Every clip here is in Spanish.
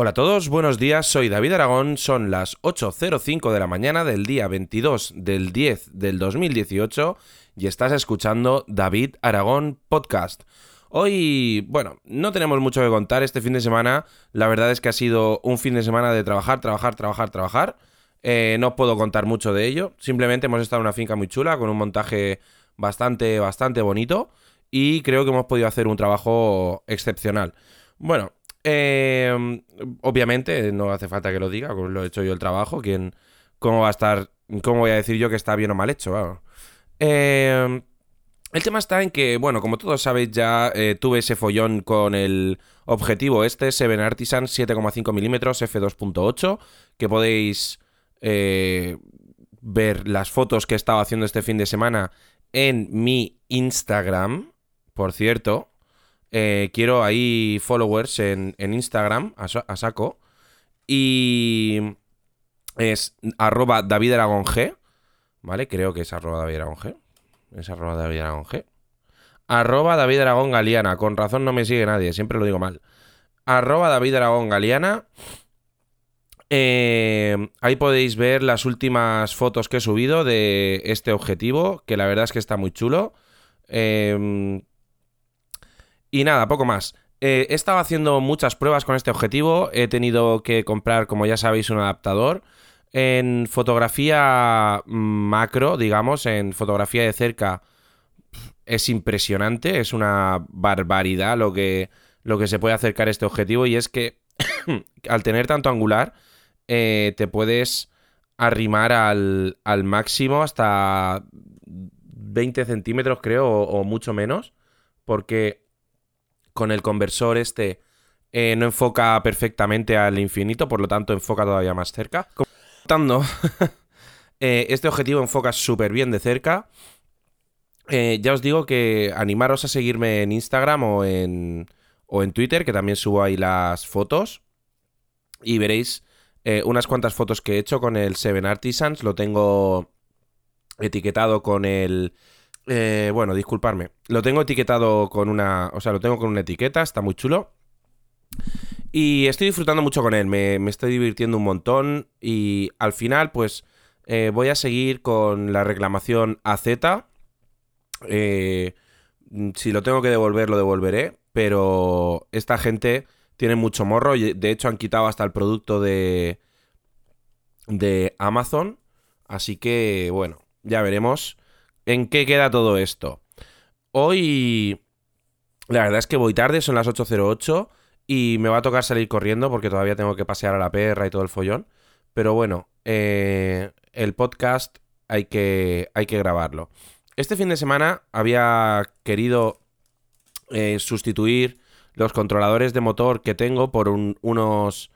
Hola a todos, buenos días, soy David Aragón, son las 8.05 de la mañana del día 22 del 10 del 2018 y estás escuchando David Aragón Podcast. Hoy, bueno, no tenemos mucho que contar este fin de semana, la verdad es que ha sido un fin de semana de trabajar, trabajar, trabajar, trabajar. Eh, no puedo contar mucho de ello, simplemente hemos estado en una finca muy chula con un montaje bastante, bastante bonito y creo que hemos podido hacer un trabajo excepcional. Bueno, eh, obviamente, no hace falta que lo diga, lo he hecho yo el trabajo. ¿quién, ¿Cómo va a estar? ¿Cómo voy a decir yo que está bien o mal hecho? Eh, el tema está en que, bueno, como todos sabéis ya, eh, tuve ese follón con el objetivo este, Seven Artisan 7,5 milímetros f2.8, que podéis ver las fotos que he estado haciendo este fin de semana en mi Instagram, por cierto. Eh, quiero ahí followers en, Instagram, a, saco. Y es arroba David. ¿Vale? Creo que es arroba David. Es arroba David. Con razón no me sigue nadie, siempre lo digo mal. Arroba David. Eh, ahí podéis ver las últimas fotos que he subido de este objetivo, que la verdad es que está muy chulo. Eh, y nada, poco más. Eh, he estado haciendo muchas pruebas con este objetivo. He tenido que comprar, como ya sabéis, un adaptador. En fotografía macro, digamos, en fotografía de cerca, es impresionante. Es una barbaridad lo que, lo que se puede acercar a este objetivo. Y es que al tener tanto angular, eh, te puedes arrimar al, al, máximo hasta 20 centímetros, creo, o mucho menos. Porque con el conversor este eh, no enfoca perfectamente al infinito, por lo tanto enfoca todavía más cerca. Eh, este objetivo enfoca súper bien de cerca. Eh, ya os digo que animaros a seguirme en Instagram o en, o en Twitter, que también subo ahí las fotos. Y veréis unas cuantas fotos que he hecho con el Seven Artisans. Lo tengo etiquetado con el eh, bueno, disculparme. Lo tengo etiquetado con una. O sea, lo tengo con una etiqueta, está muy chulo. Y estoy disfrutando mucho con él, me, estoy divirtiendo un montón. Y al final, pues, eh, voy a seguir con la reclamación AZ. Eh, si lo tengo que devolver, lo devolveré. Pero esta gente tiene mucho morro. Y de hecho, han quitado hasta el producto de. de Amazon. Así que, bueno, ya veremos. ¿En qué queda todo esto? Hoy, la verdad es que voy tarde, son las 8.08 y me va a tocar salir corriendo porque todavía tengo que pasear a la perra y todo el follón. Pero bueno, eh, el podcast hay que, hay que grabarlo. Este fin de semana había querido eh, sustituir los controladores de motor que tengo por unos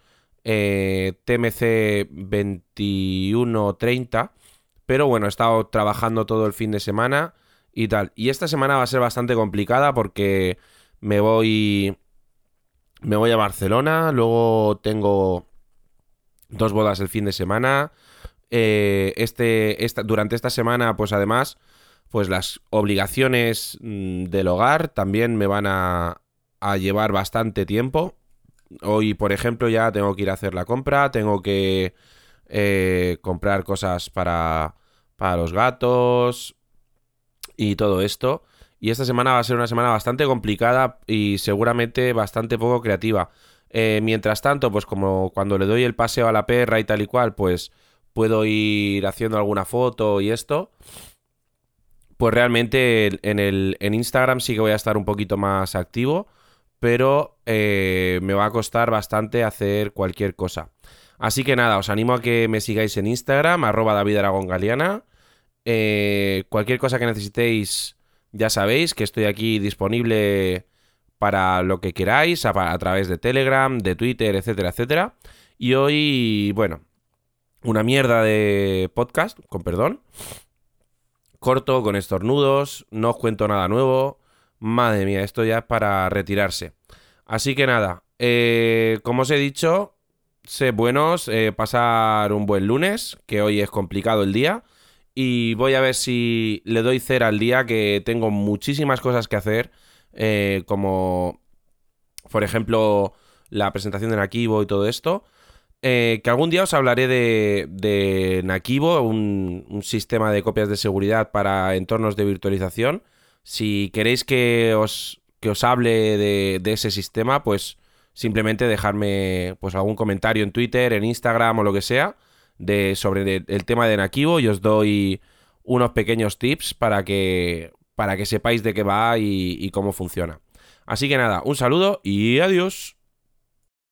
eh, TMC 2130 pero bueno, he estado trabajando todo el fin de semana y tal. Y esta semana va a ser bastante complicada porque me voy. Me voy a Barcelona. Luego tengo dos bodas el fin de semana. Eh, este, esta, durante esta semana, pues además, pues las obligaciones mm, del hogar también me van a, a llevar bastante tiempo. Hoy, por ejemplo, ya tengo que ir a hacer la compra, tengo que eh, comprar cosas para, para los gatos y todo esto. Y esta semana va a ser una semana bastante complicada y seguramente bastante poco creativa. Eh, mientras tanto, pues como cuando le doy el paseo a la perra y tal y cual, pues puedo ir haciendo alguna foto y esto. Pues realmente en, el, en Instagram sí que voy a estar un poquito más activo, pero eh, me va a costar bastante hacer cualquier cosa. Así que nada, os animo a que me sigáis en Instagram, arroba David Aragón. Eh, cualquier cosa que necesitéis, ya sabéis que estoy aquí disponible para lo que queráis, a, través de Telegram, de Twitter, etcétera, etcétera. Y hoy, bueno, una mierda de podcast, con perdón. Corto, con estornudos, no os cuento nada nuevo. Madre mía, esto ya es para retirarse. Así que nada, eh, como os he dicho, sé buenos, eh, pasar un buen lunes, que hoy es complicado el día. Y voy a ver si le doy cera al día, que tengo muchísimas cosas que hacer, eh, como por ejemplo la presentación de Nakivo y todo esto. Eh, que algún día os hablaré de, de Nakivo, un, sistema de copias de seguridad para entornos de virtualización. Si queréis que os, que os hable de, de ese sistema, pues simplemente dejarme pues algún comentario en Twitter, en Instagram o lo que sea de, sobre el tema de Nakivo y os doy unos pequeños tips para que, para que sepáis de qué va y cómo funciona. Así que nada, un saludo y adiós.